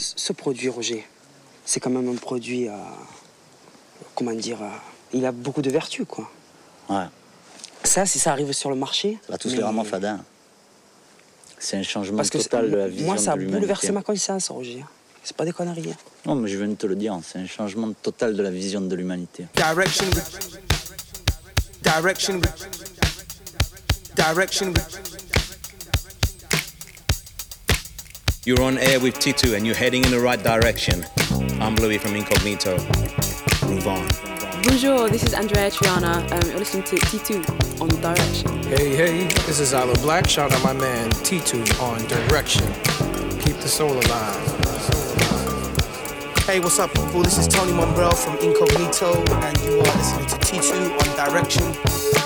Ce produit, Roger, c'est quand même un produit, euh, comment dire, euh, il a beaucoup de vertus, quoi. Ouais. Ça, si ça arrive sur le marché... Ça va tous mais- les rendre fadin. C'est un changement Parce que total c'est- de la vision moi, ça a de l'humanité. bouleversé ma conscience, Roger. C'est pas des conneries. hein. Non, mais je viens de te le dire, c'est un changement total de la vision de l'humanité. Direction. Direction. Direction. You're on air with Titu and you're heading in the right direction. I'm Bluey from Incognito. Move on. Bonjour, this is Andreya Triana. Um, you're listening to T2 on Direction. Hey, hey, this is Isla Black. Shout out my man T2 on Direction. Keep the soul alive. Hey, what's up, people? This is Tony Momrelle from Incognito, and you are listening to T2 on Direction.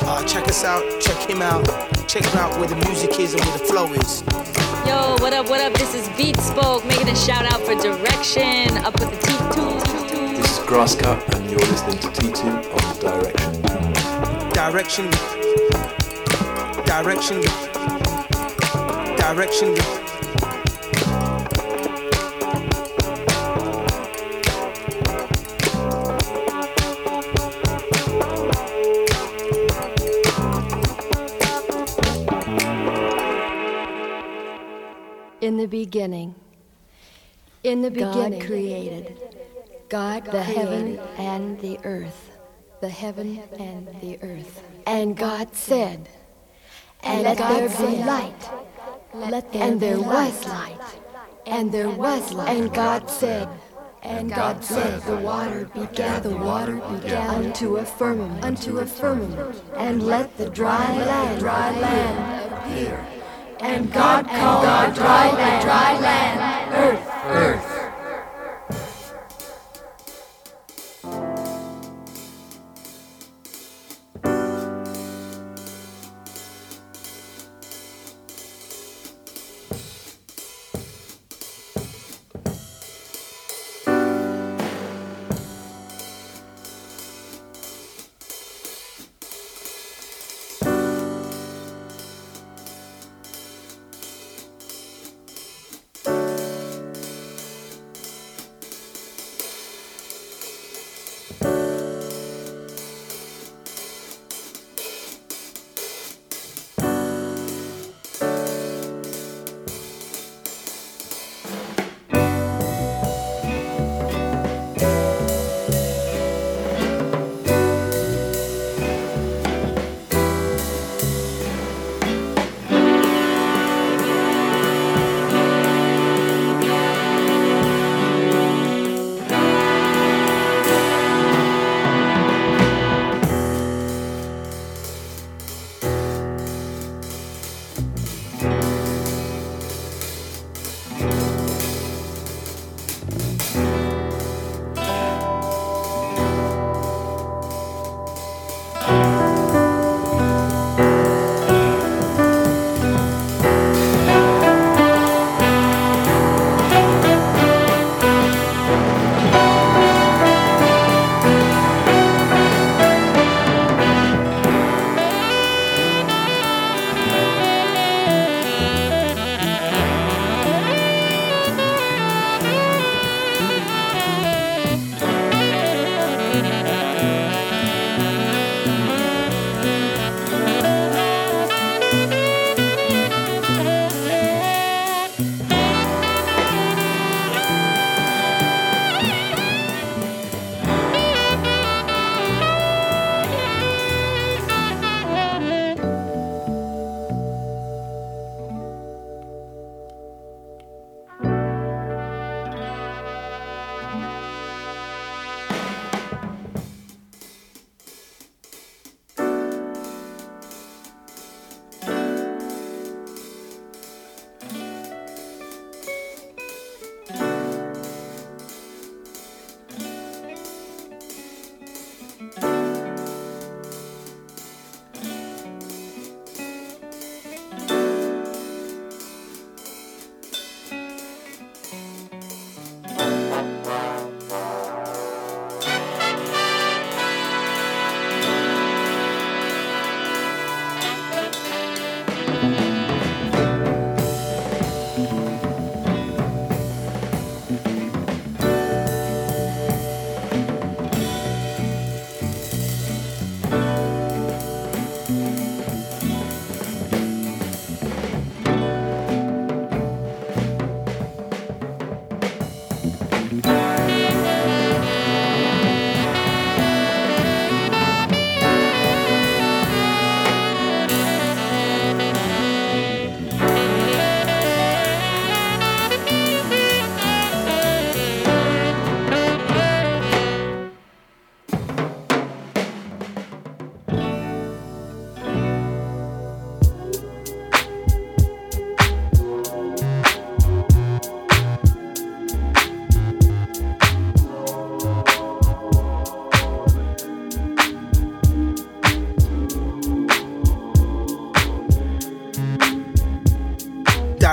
Uh, check us out, check him out, check him out where the music is and where the flow is. Yo, what up, what up? This is Beat Spoke making a shout out for direction. Up with the T2. This is Grasscut, and you're listening to T2 on Direction. Direction. Direction. Direction. In the beginning, in the beginning, God created God the heaven and the earth. the heaven and the earth. And God said, And Let God there be light. Let there And there was light. light. And there was light. And God said, And God said, the water began, the water began unto a firmament, unto a firmament, and let the dry land, dry land appear. And God called dry land, dry land, earth, earth.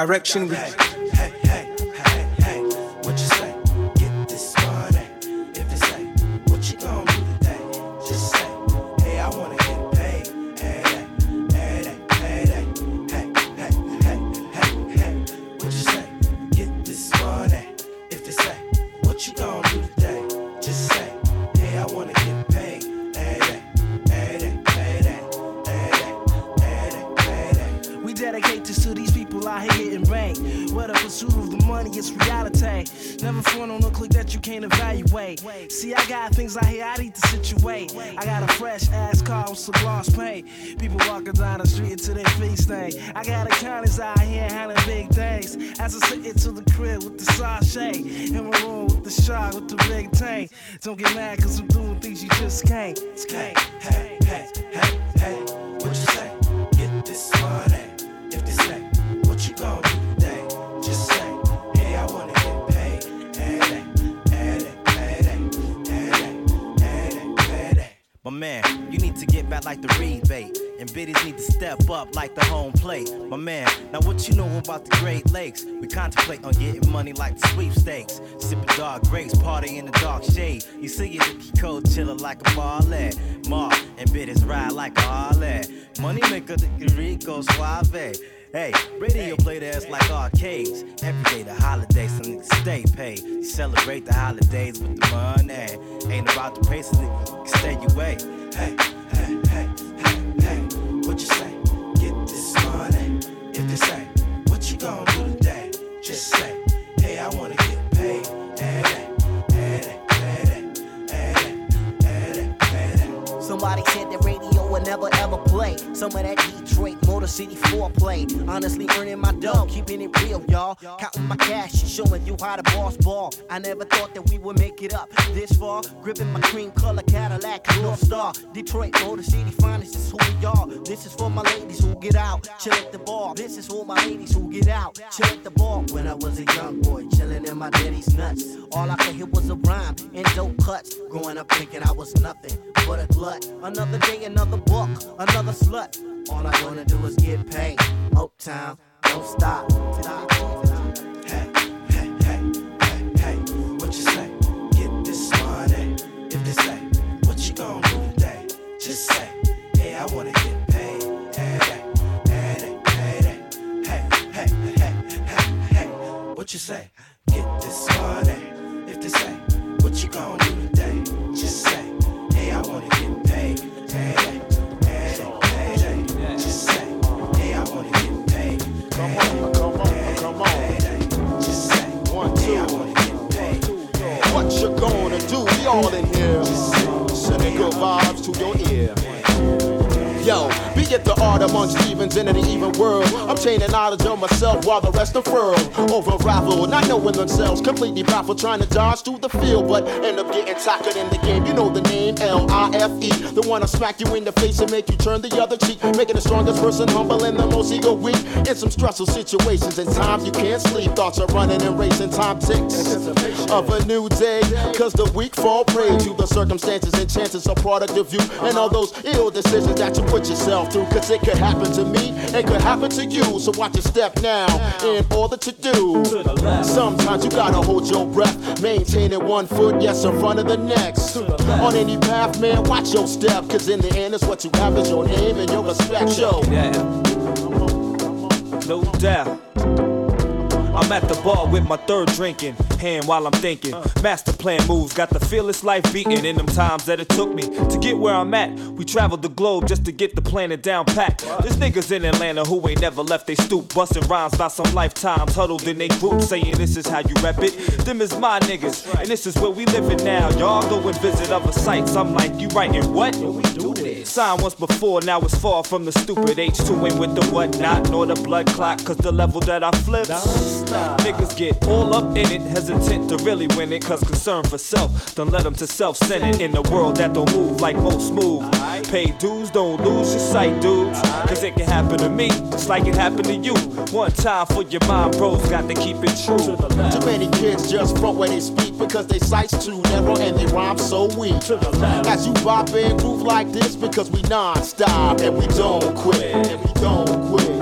Direction. We, far. Gripping my cream color Cadillac North Star. Detroit Motor City finest, is who we are. This is for my ladies who get out, chill at the bar. This is for my ladies who get out, chill at the bar. When I was a young boy, chilling in my daddy's nuts. All I could hear was a rhyme and dope cuts. Growing up thinking I was nothing but a glut. Another day, another book, another slut. All I wanna do is get paid. Uptown, don't stop. Hey, wanna get paid. Hey, hey, hey, hey, hey, hey. What you say? Get this money. If they say, what you gonna do today? Just say, hey, I wanna get paid. Hey, hey, hey, hey. hey, hey. Just say, hey, I wanna get paid. Come on, come on, come on. Just say, one, two. Hey, I wanna get paid. What you gonna do? We all in here. Sending good vibes to your ear. Yo, be it the art among Stevens in an even world. I'm chaining knowledge on myself while the rest unfurl. Over raffle, not knowing themselves, completely baffled, trying to dodge through the field, but end up getting tackled in the game. You know the name L I F E, the one to smack you in the face and make you turn the other cheek, making the strongest person humble and the most ego weak. In some stressful situations and times you can't sleep, thoughts are running and racing. Time ticks of a new day, cause the weak fall prey to the circumstances and chances are product of you and all those ill decisions that you put yourself through. Cause it could happen to me, it could happen to you. So watch your step now in order to do. Sometimes you gotta hold your breath, maintaining one foot, yes, in front of the next. On any path, man, watch your step. Cause in the end, it's what you have is your name and your respect. Yo. Yeah. No doubt. I'm at the bar with my third drinking hand while I'm thinking. Master plan moves, got the fearless life beating in them times that it took me to get where I'm at. We traveled the globe just to get the planet down packed. There's niggas in Atlanta who ain't never left they stoop, busting rhymes about some lifetimes huddled in they group, saying this is how you rep it. Them is my niggas, and this is where we living now. Y'all go and visit other sites. I'm like, you writing what? Signed once before, now it's far from the stupid H2 ain't with the whatnot, nor the blood clot, cause the level that I flip. Niggas get all up in it, hesitant to really win it, cause concern for self done led them to self centered in a world that don't move like most move. Pay dues, don't lose your sight, dudes, cause it can happen to me, just like it happened to you. One time for your mind, bros, got to keep it true. Too many kids just front where they speak because they sights too narrow and they rhyme so weak. As you bop and groove like this because we non-stop and we don't quit. And we don't quit.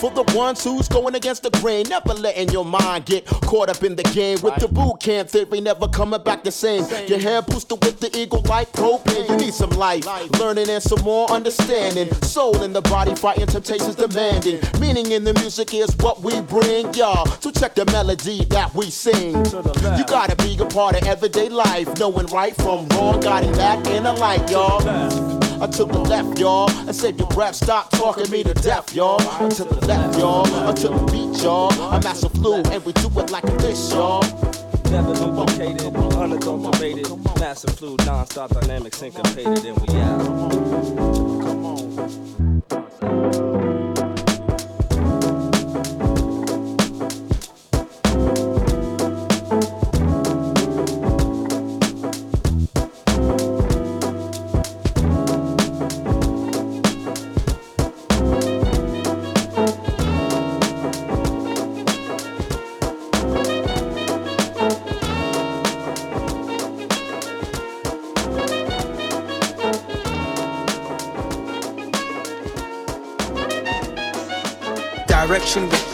For the ones who's going against the grain, never letting your mind get caught up in the game with the boot camp theory, never coming back the same. Your hair boosted with the eagle like propane. You need some life, learning and some more understanding. Soul in the body, fighting temptations demanding. Meaning in the music is what we bring, y'all. So check the melody that we sing. You gotta be a part of everyday life, knowing right from wrong, guiding that inner light, y'all. I to the left, y'all, and save your breath. Stop talking me to death, y'all. I to the left, y'all, I to the beat, y'all. I'm master flu, and we do it like this, y'all. Never duplicated, unadulterated, massive fluid, non-stop dynamic, syncopated, and we out. Come on. Direction.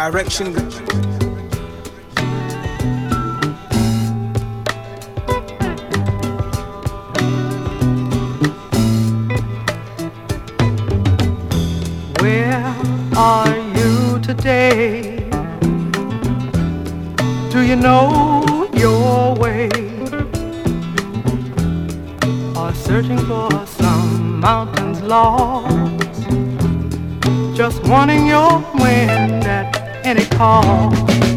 Direction. 好。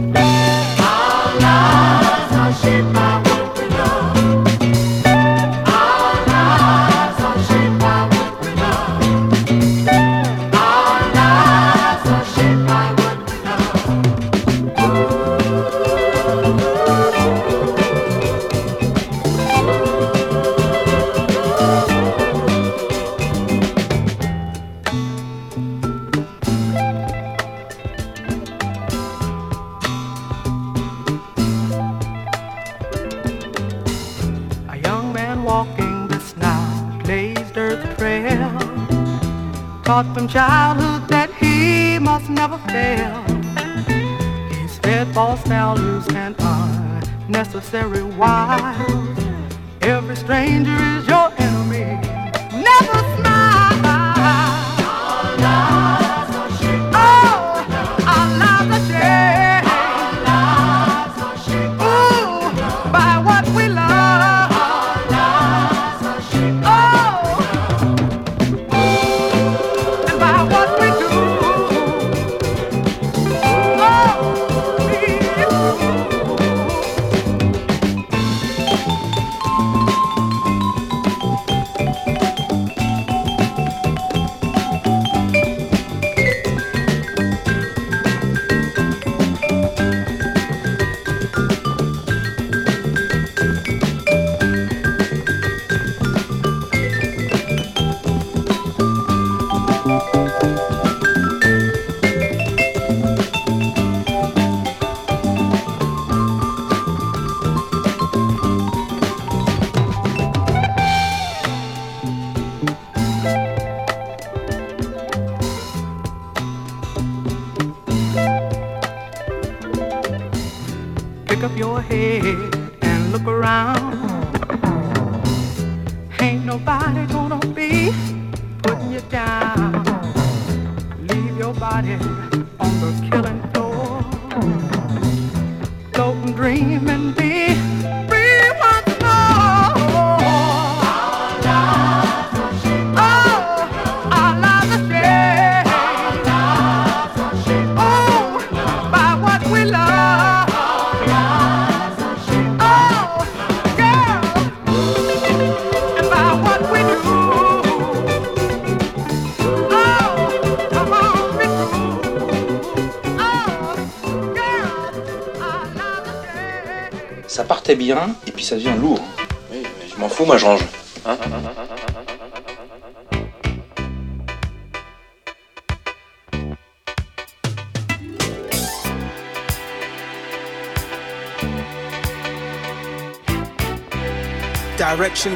up your head and look around. Ain't nobody gonna be putting you down. Leave your body on the killing floor. Floating, dreaming. puis ça devient lourd. Oui, mais je m'en fous, moi je range. Hein Direction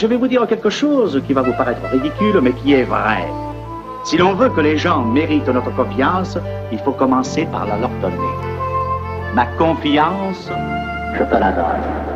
je vais vous dire quelque chose qui va vous paraître ridicule, mais qui est vrai. Si l'on veut que les gens méritent notre confiance, il faut commencer par la leur donner. Ma confiance, je te la donne.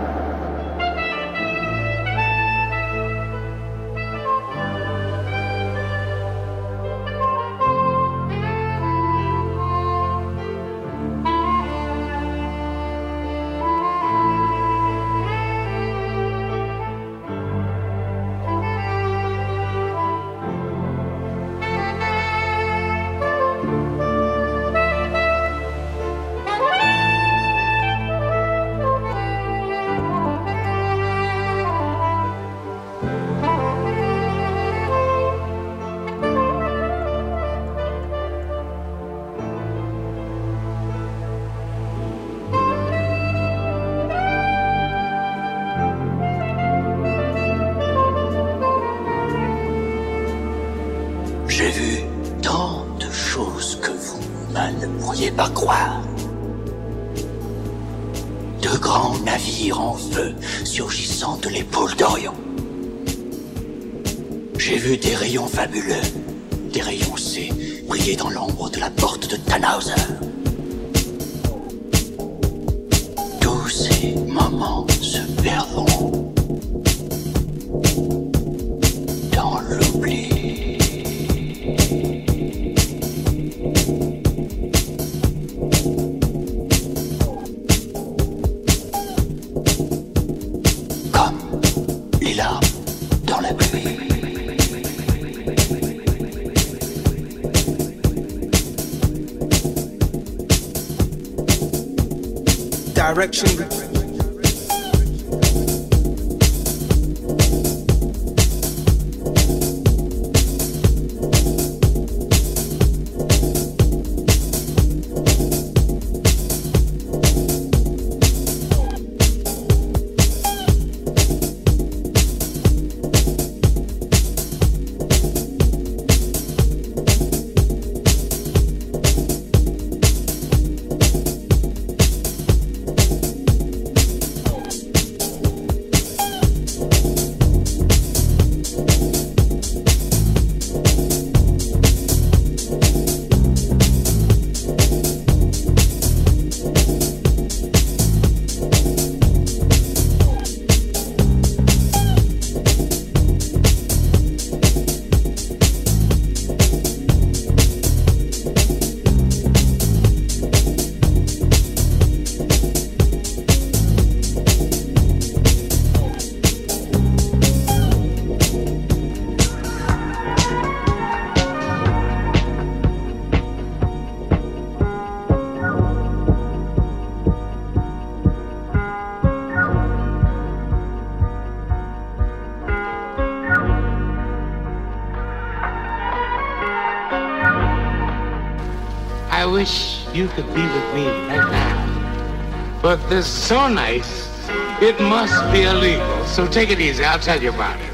direction. Could be with me right now. But this is so nice, it must be illegal. So take it easy. I'll tell you about it.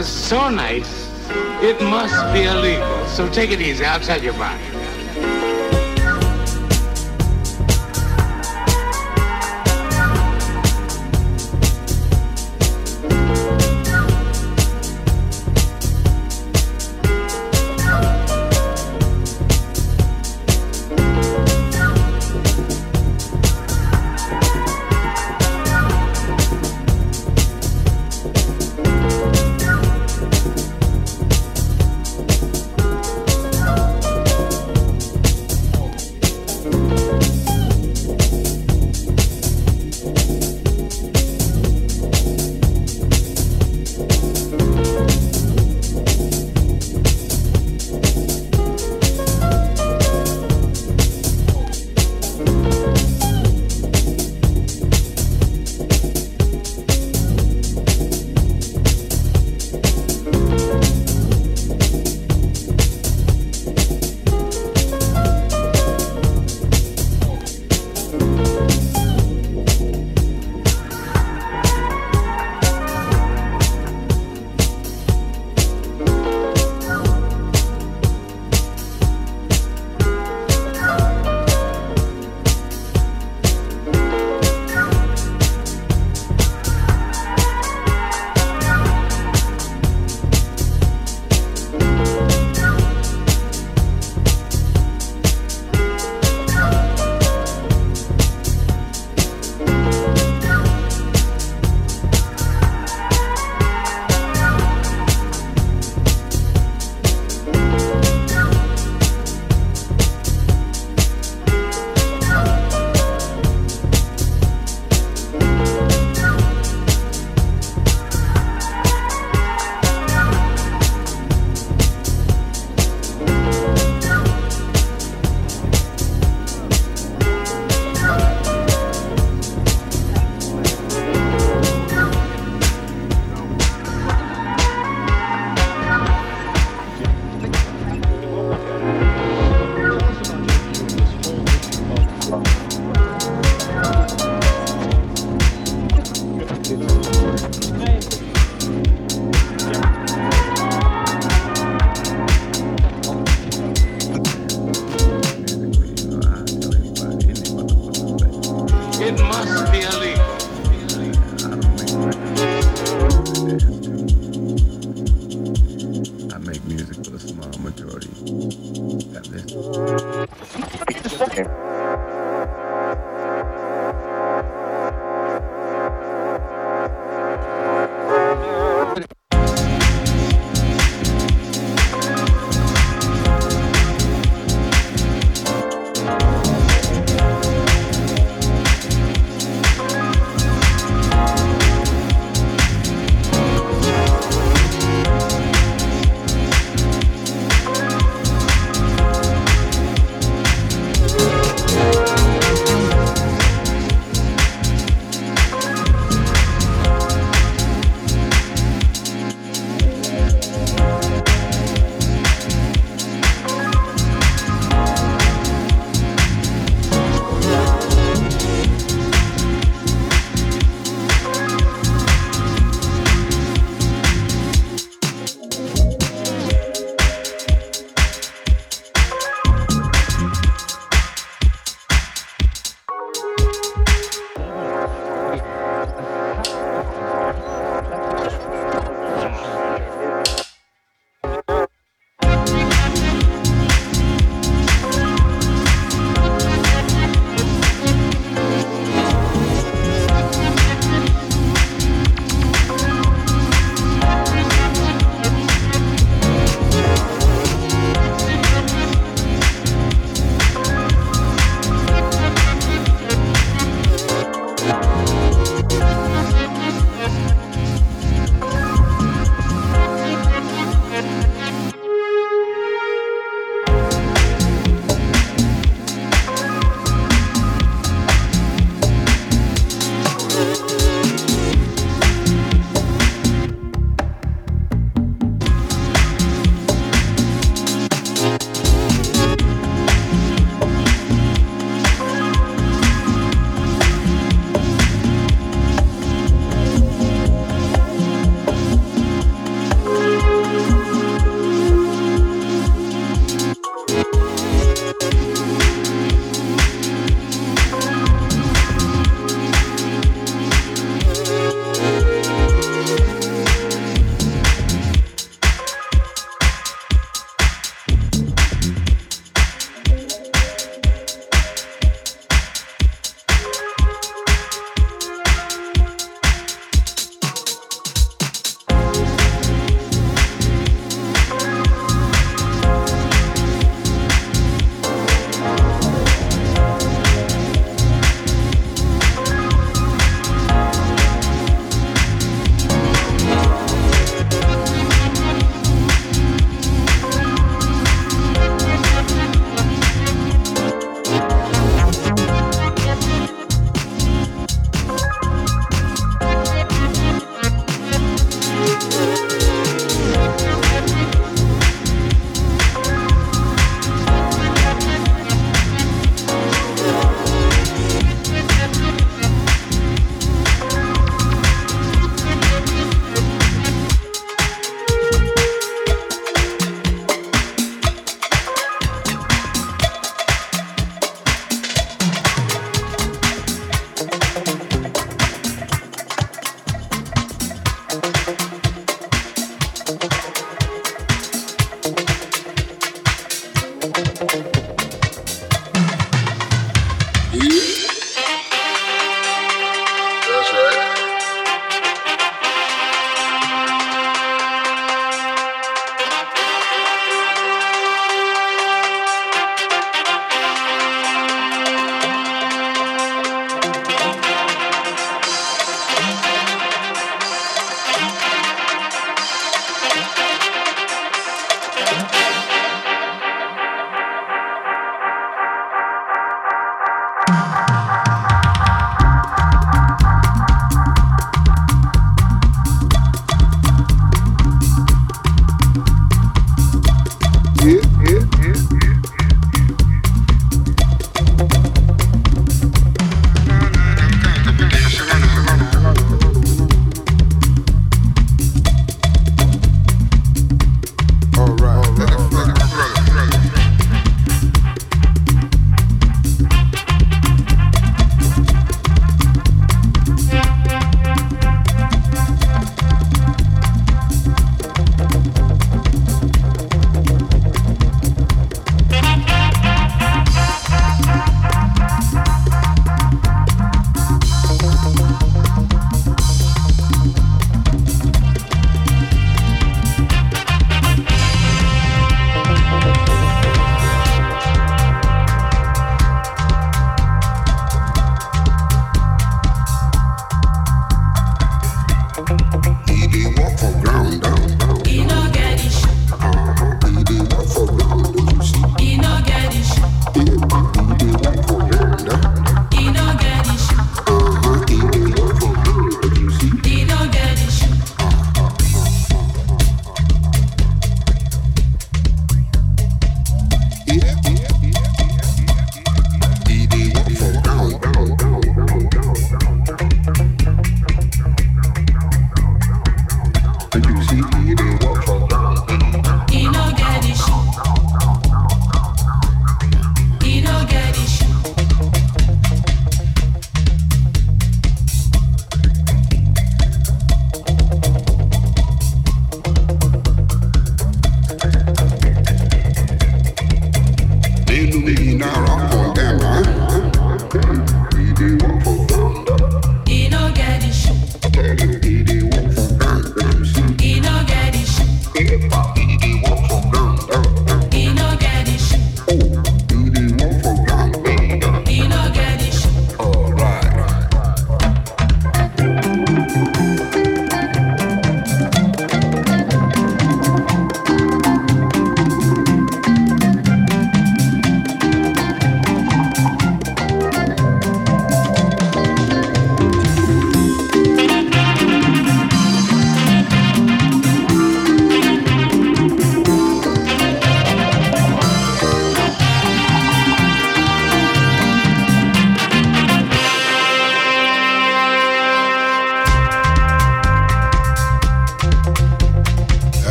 This so nice, it must be illegal. So take it easy. I'll tell you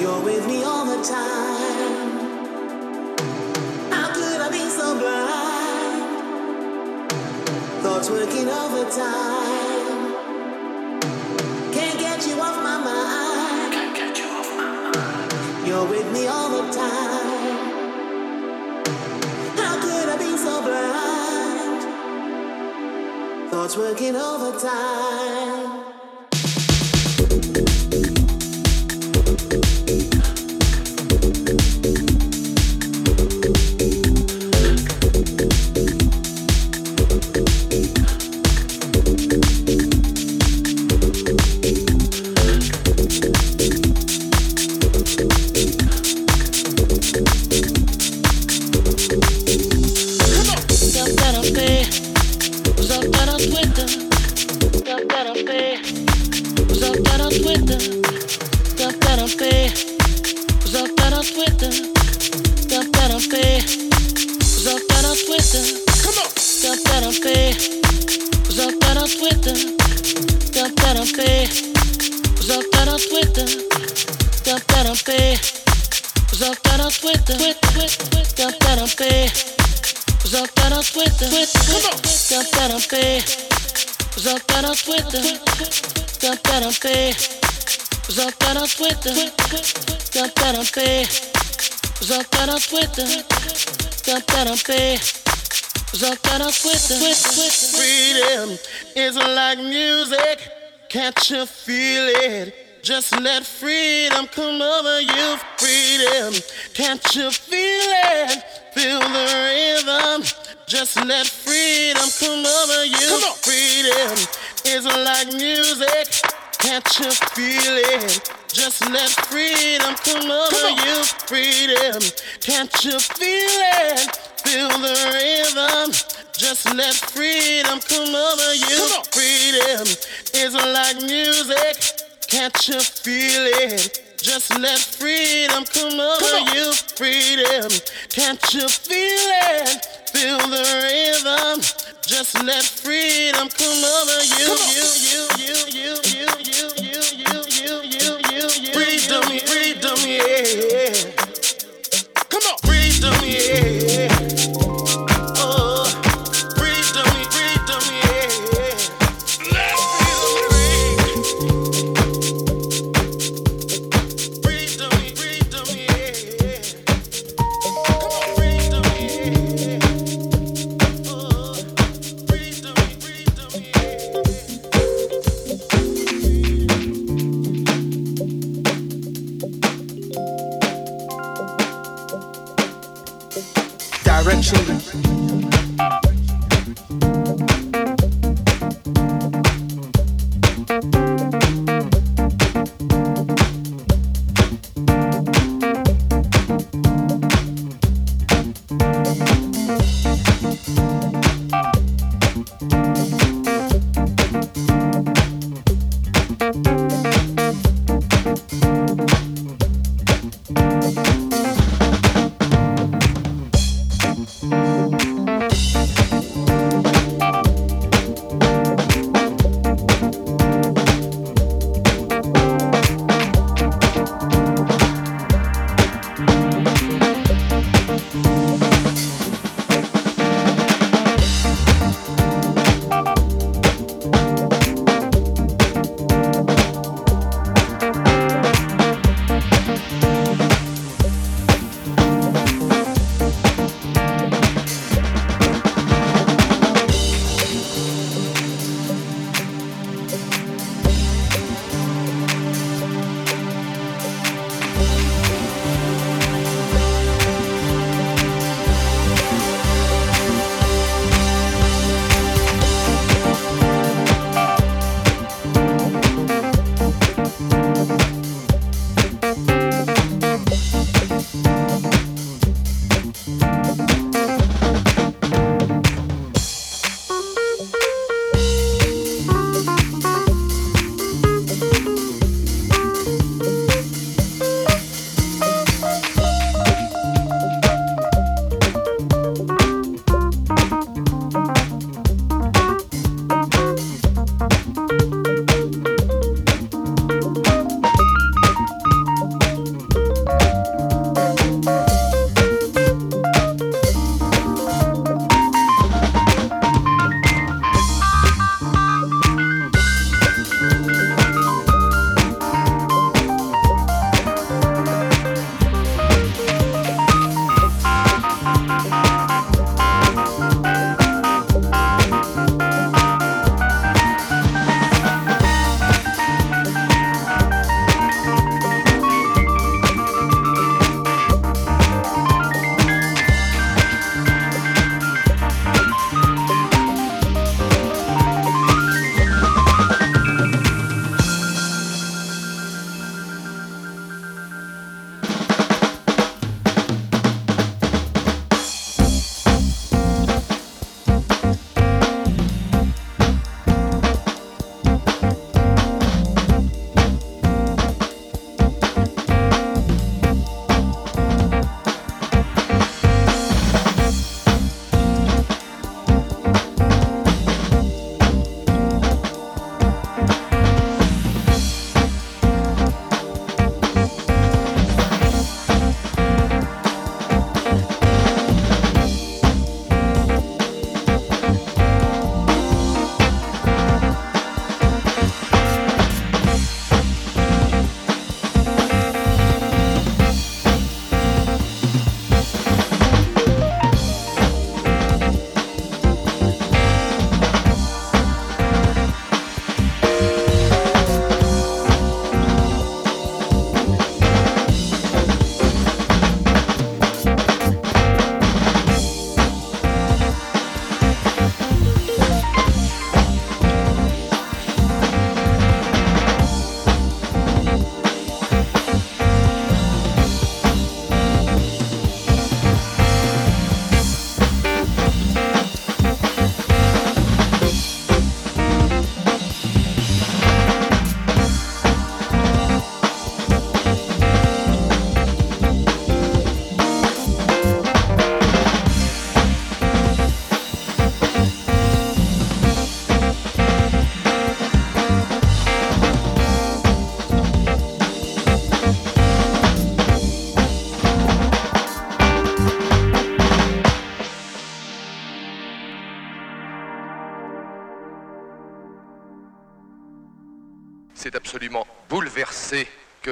You're with me all the time. How could I be so blind? Thoughts working overtime. Can't get you off my mind. Can't get you off my mind. You're with me all the time. How could I be so blind? Thoughts working overtime. Freedom is like music. Can't you feel it? Just let freedom come over you. Freedom, can't you feel it? Feel the rhythm. Just let freedom come over you. Freedom is like music. Can't you feel it? Just let freedom come over you. Freedom, can't you feel it? Feel the rhythm. Just let freedom come over you. Freedom is like music. Can't you feel it? Just let freedom come over you. Freedom, can't you feel it? Feel the rhythm. Just let freedom come over you. You, you, you, you, you, you, you, you, you, you, you, you. Freedom, freedom, yeah. Come on, freedom, yeah.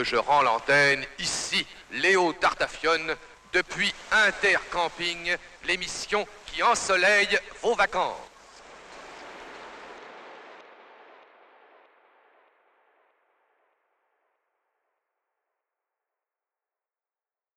Je rends l'antenne ici, Léo Tartafione, depuis Intercamping, l'émission qui ensoleille vos vacances.